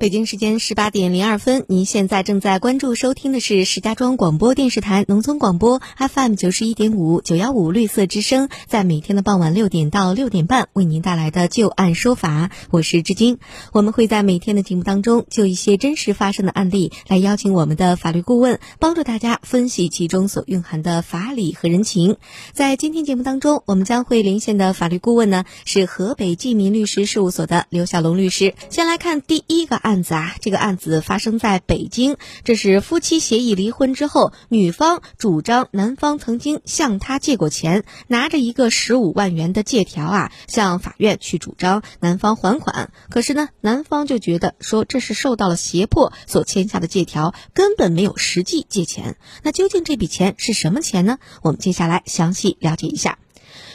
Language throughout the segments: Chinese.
北京时间十八点零二分，您现在正在关注收听的是石家庄广播电视台农村广播 FM 九十一点五九幺五绿色之声，在每天的傍晚六点到六点半为您带来的旧案说法。我是志军，我们会在每天的节目当中就一些真实发生的案例来邀请我们的法律顾问，帮助大家分析其中所蕴含的法理和人情。在今天节目当中，我们将会连线的法律顾问呢是河北济民律师事务所的刘小龙律师。先来看第一个案。案子啊，这个案子发生在北京。这是夫妻协议离婚之后，女方主张男方曾经向她借过钱，拿着一个十五万元的借条啊，向法院去主张男方还款。可是呢，男方就觉得说这是受到了胁迫所签下的借条，根本没有实际借钱。那究竟这笔钱是什么钱呢？我们接下来详细了解一下。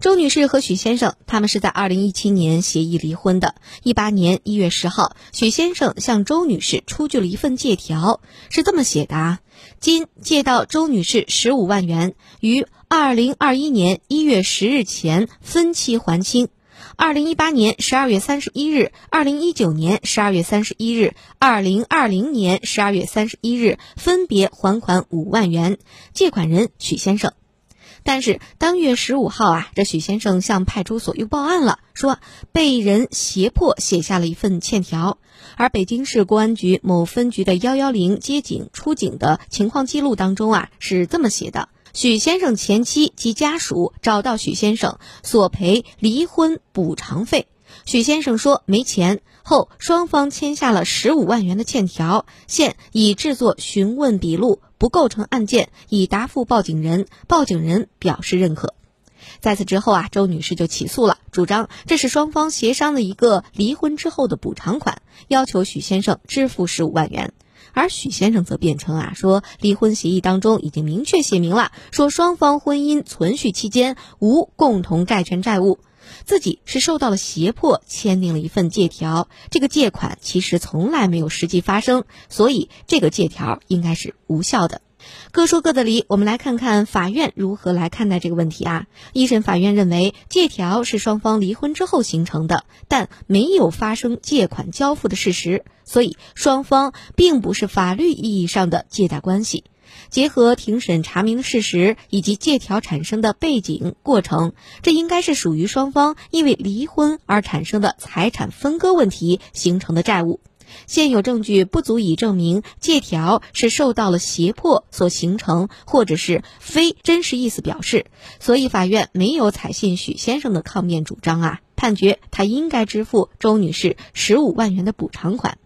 周女士和许先生，他们是在二零一七年协议离婚的。一八年一月十号，许先生向周女士出具了一份借条，是这么写的啊：今借到周女士十五万元，于二零二一年一月十日前分期还清。二零一八年十二月三十一日、二零一九年十二月三十一日、二零二零年十二月三十一日分别还款五万元。借款人许先生。但是当月十五号啊，这许先生向派出所又报案了，说被人胁迫写下了一份欠条。而北京市公安局某分局的幺幺零接警出警的情况记录当中啊，是这么写的：许先生前妻及家属找到许先生索赔离婚补偿费，许先生说没钱。后双方签下了十五万元的欠条，现已制作询问笔录。不构成案件，已答复报警人，报警人表示认可。在此之后啊，周女士就起诉了，主张这是双方协商的一个离婚之后的补偿款，要求许先生支付十五万元。而许先生则辩称啊，说离婚协议当中已经明确写明了，说双方婚姻存续期间无共同债权债务。自己是受到了胁迫，签订了一份借条。这个借款其实从来没有实际发生，所以这个借条应该是无效的。各说各的理，我们来看看法院如何来看待这个问题啊？一审法院认为，借条是双方离婚之后形成的，但没有发生借款交付的事实，所以双方并不是法律意义上的借贷关系。结合庭审查明的事实以及借条产生的背景过程，这应该是属于双方因为离婚而产生的财产分割问题形成的债务。现有证据不足以证明借条是受到了胁迫所形成，或者是非真实意思表示，所以法院没有采信许先生的抗辩主张啊，判决他应该支付周女士十五万元的补偿款。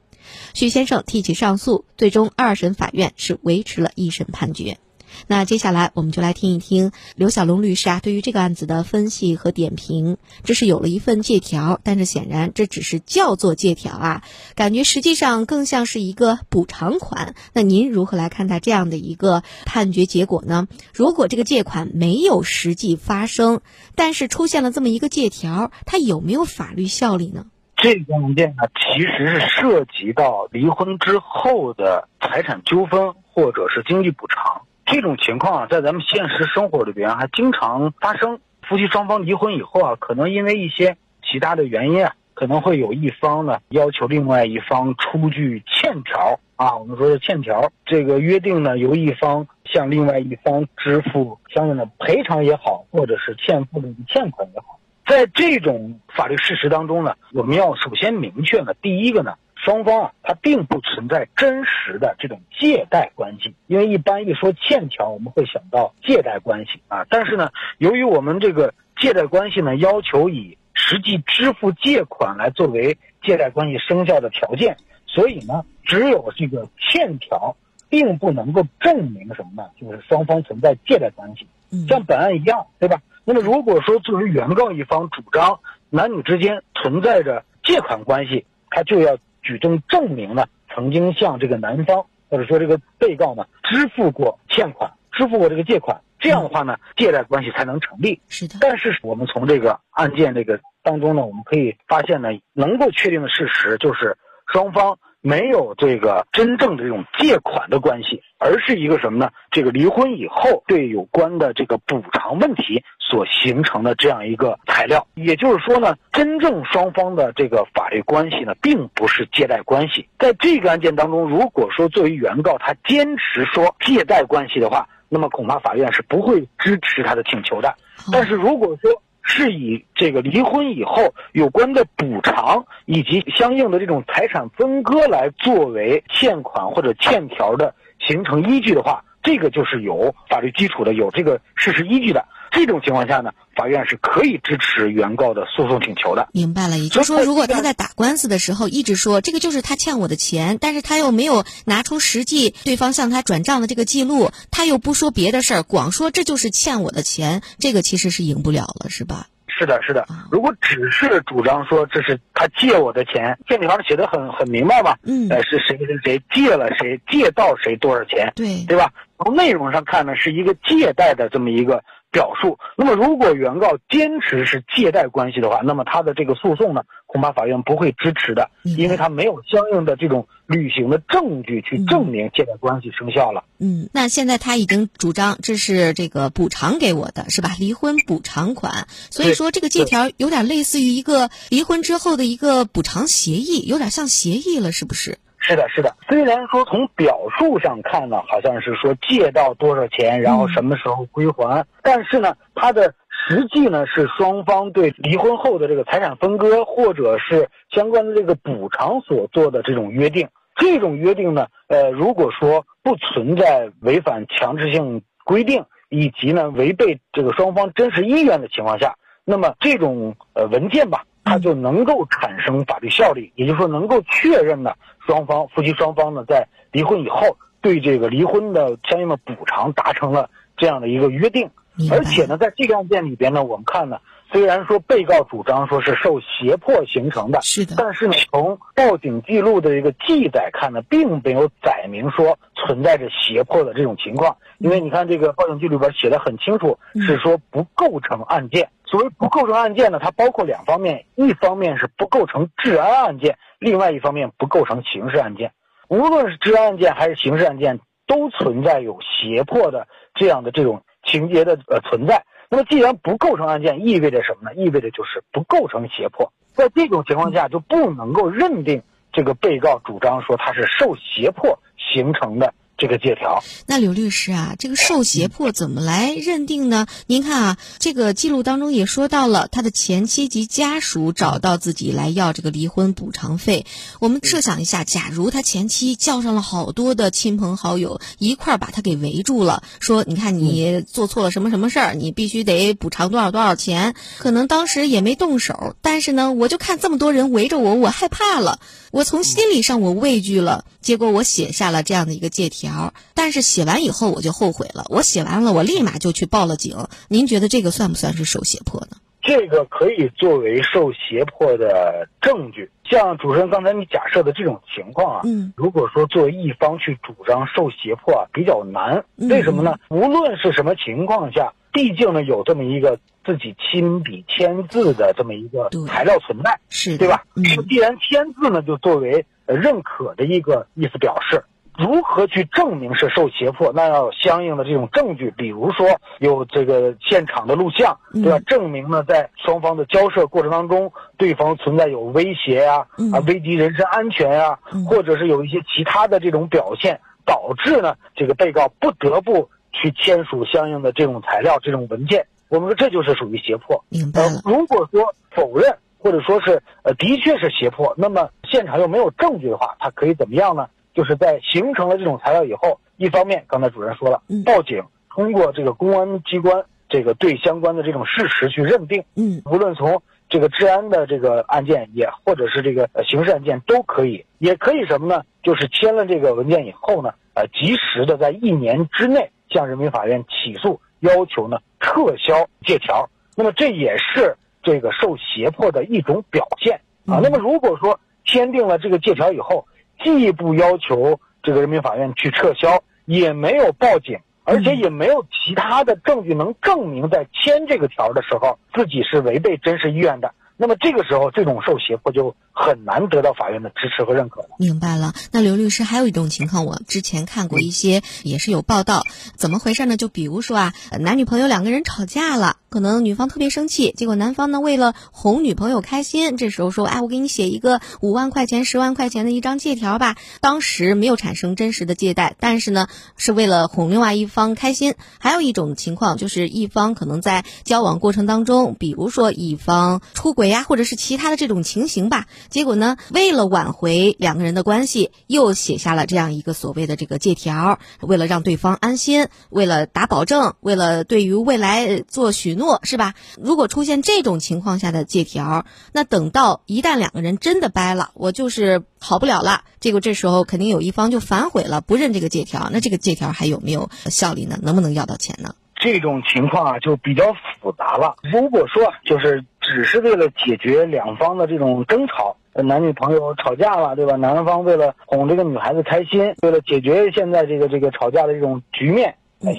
许先生提起上诉，最终二审法院是维持了一审判决。那接下来我们就来听一听刘小龙律师啊对于这个案子的分析和点评。这是有了一份借条，但是显然这只是叫做借条啊，感觉实际上更像是一个补偿款。那您如何来看待这样的一个判决结果呢？如果这个借款没有实际发生，但是出现了这么一个借条，它有没有法律效力呢？这个案件呢，其实是涉及到离婚之后的财产纠纷或者是经济补偿这种情况啊，在咱们现实生活里边还经常发生。夫妻双方离婚以后啊，可能因为一些其他的原因啊，可能会有一方呢要求另外一方出具欠条啊，我们说的欠条，这个约定呢由一方向另外一方支付相应的赔偿也好，或者是欠付的欠款也好。在这种法律事实当中呢，我们要首先明确呢，第一个呢，双方啊，它并不存在真实的这种借贷关系，因为一般一说欠条，我们会想到借贷关系啊。但是呢，由于我们这个借贷关系呢，要求以实际支付借款来作为借贷关系生效的条件，所以呢，只有这个欠条，并不能够证明什么呢？就是双方存在借贷关系，像本案一样，对吧？那么，如果说作为原告一方主张男女之间存在着借款关系，他就要举证证明呢，曾经向这个男方或者说这个被告呢支付过欠款，支付过这个借款，这样的话呢，借贷关系才能成立。是的。但是我们从这个案件这个当中呢，我们可以发现呢，能够确定的事实就是双方没有这个真正的这种借款的关系，而是一个什么呢？这个离婚以后对有关的这个补偿问题所形成的这样一个材料。也就是说呢，真正双方的这个法律关系呢，并不是借贷关系。在这个案件当中，如果说作为原告他坚持说借贷关系的话，那么恐怕法院是不会支持他的请求的。但是如果说，是以这个离婚以后有关的补偿以及相应的这种财产分割来作为欠款或者欠条的形成依据的话，这个就是有法律基础的，有这个事实依据的。这种情况下呢，法院是可以支持原告的诉讼请求的。明白了，也就是说，如果他在打官司的时候一直说这个就是他欠我的钱，但是他又没有拿出实际对方向他转账的这个记录，他又不说别的事儿，光说这就是欠我的钱，这个其实是赢不了了，是吧？是的，是的。如果只是主张说这是他借我的钱，欠条上写的很很明白吧，嗯，呃，是谁跟谁借了谁，借到谁多少钱，对，对吧？从内容上看呢，是一个借贷的这么一个。表述。那么，如果原告坚持是借贷关系的话，那么他的这个诉讼呢，恐怕法院不会支持的，因为他没有相应的这种履行的证据去证明借贷关系生效了。嗯，那现在他已经主张这是这个补偿给我的，是吧？离婚补偿款。所以说，这个借条有点类似于一个离婚之后的一个补偿协议，有点像协议了，是不是？是的，是的。虽然说从表述上看呢，好像是说借到多少钱，然后什么时候归还，但是呢，它的实际呢是双方对离婚后的这个财产分割或者是相关的这个补偿所做的这种约定。这种约定呢，呃，如果说不存在违反强制性规定以及呢违背这个双方真实意愿的情况下，那么这种呃文件吧。它就能够产生法律效力，也就是说能够确认呢，双方夫妻双方呢在离婚以后对这个离婚的相应的补偿达成了这样的一个约定，而且呢，在这个案件里边呢，我们看呢，虽然说被告主张说是受胁迫形成的，是的，但是呢，从报警记录的一个记载看呢，并没有载明说存在着胁迫的这种情况，因为你看这个报警记录里边写的很清楚，是说不构成案件。所谓不构成案件呢，它包括两方面，一方面是不构成治安案件，另外一方面不构成刑事案件。无论是治安案件还是刑事案件，都存在有胁迫的这样的这种情节的呃存在。那么既然不构成案件，意味着什么呢？意味着就是不构成胁迫。在这种情况下，就不能够认定这个被告主张说他是受胁迫形成的。这个借条，那刘律师啊，这个受胁迫怎么来认定呢？您看啊，这个记录当中也说到了，他的前妻及家属找到自己来要这个离婚补偿费。我们设想一下，假如他前妻叫上了好多的亲朋好友一块儿把他给围住了，说你看你做错了什么什么事儿，你必须得补偿多少多少钱。可能当时也没动手，但是呢，我就看这么多人围着我，我害怕了，我从心理上我畏惧了，结果我写下了这样的一个借条。但是写完以后我就后悔了，我写完了，我立马就去报了警。您觉得这个算不算是受胁迫呢？这个可以作为受胁迫的证据。像主持人刚才你假设的这种情况啊，嗯，如果说作为一方去主张受胁迫啊，比较难。为什么呢？无论是什么情况下，毕竟呢有这么一个自己亲笔签字的这么一个材料存在，是对吧？嗯，既然签字呢，就作为认可的一个意思表示。如何去证明是受胁迫？那要有相应的这种证据，比如说有这个现场的录像，对吧？证明呢，在双方的交涉过程当中，对方存在有威胁呀，啊，危及人身安全呀，或者是有一些其他的这种表现，导致呢这个被告不得不去签署相应的这种材料、这种文件。我们说这就是属于胁迫。明白了。如果说否认，或者说是呃的确是胁迫，那么现场又没有证据的话，他可以怎么样呢？就是在形成了这种材料以后，一方面刚才主任说了，报警，通过这个公安机关这个对相关的这种事实去认定，嗯，无论从这个治安的这个案件也或者是这个刑事案件都可以，也可以什么呢？就是签了这个文件以后呢，呃，及时的在一年之内向人民法院起诉，要求呢撤销借条。那么这也是这个受胁迫的一种表现啊。那么如果说签订了这个借条以后，既不要求这个人民法院去撤销，也没有报警，而且也没有其他的证据能证明在签这个条的时候自己是违背真实意愿的。那么这个时候，这种受胁迫就很难得到法院的支持和认可了。明白了。那刘律师还有一种情况，我之前看过一些，也是有报道，怎么回事呢？就比如说啊，男女朋友两个人吵架了，可能女方特别生气，结果男方呢为了哄女朋友开心，这时候说，哎，我给你写一个五万块钱、十万块钱的一张借条吧。当时没有产生真实的借贷，但是呢，是为了哄另外一方开心。还有一种情况就是一方可能在交往过程当中，比如说一方出轨。呀，或者是其他的这种情形吧。结果呢，为了挽回两个人的关系，又写下了这样一个所谓的这个借条，为了让对方安心，为了打保证，为了对于未来做许诺，是吧？如果出现这种情况下的借条，那等到一旦两个人真的掰了，我就是好不了了，结果这时候肯定有一方就反悔了，不认这个借条，那这个借条还有没有效力呢？能不能要到钱呢？这种情况啊，就比较复杂了。如果说就是只是为了解决两方的这种争吵，男女朋友吵架了，对吧？男方为了哄这个女孩子开心，为了解决现在这个这个吵架的这种局面，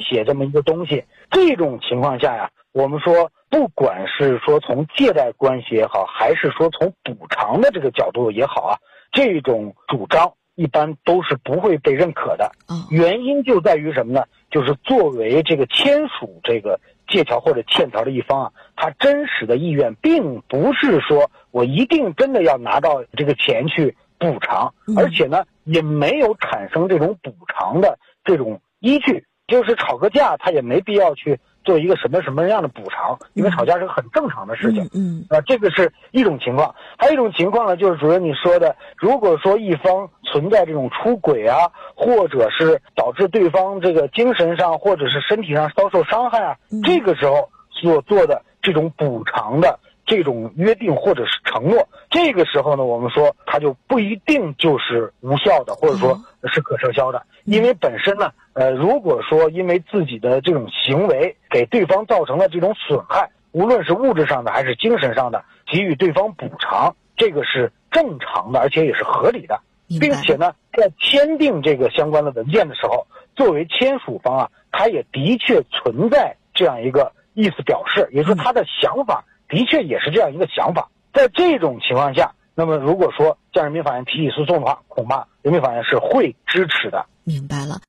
写这么一个东西。这种情况下呀，我们说，不管是说从借贷关系也好，还是说从补偿的这个角度也好啊，这种主张。一般都是不会被认可的，原因就在于什么呢？就是作为这个签署这个借条或者欠条的一方啊，他真实的意愿并不是说我一定真的要拿到这个钱去补偿，而且呢，也没有产生这种补偿的这种依据，就是吵个架，他也没必要去。做一个什么什么样的补偿？因为吵架是个很正常的事情，嗯，啊，这个是一种情况。还有一种情况呢，就是主任你说的，如果说一方存在这种出轨啊，或者是导致对方这个精神上或者是身体上遭受伤害啊，这个时候所做的这种补偿的这种约定或者是承诺，这个时候呢，我们说它就不一定就是无效的，或者说是可撤销的，因为本身呢。呃，如果说因为自己的这种行为给对方造成了这种损害，无论是物质上的还是精神上的，给予对方补偿，这个是正常的，而且也是合理的，并且呢，在签订这个相关的文件的时候，作为签署方啊，他也的确存在这样一个意思表示，也就是他的想法的确也是这样一个想法。在这种情况下，那么如果说向人民法院提起诉讼的话，恐怕人民法院是会支持的。明白了。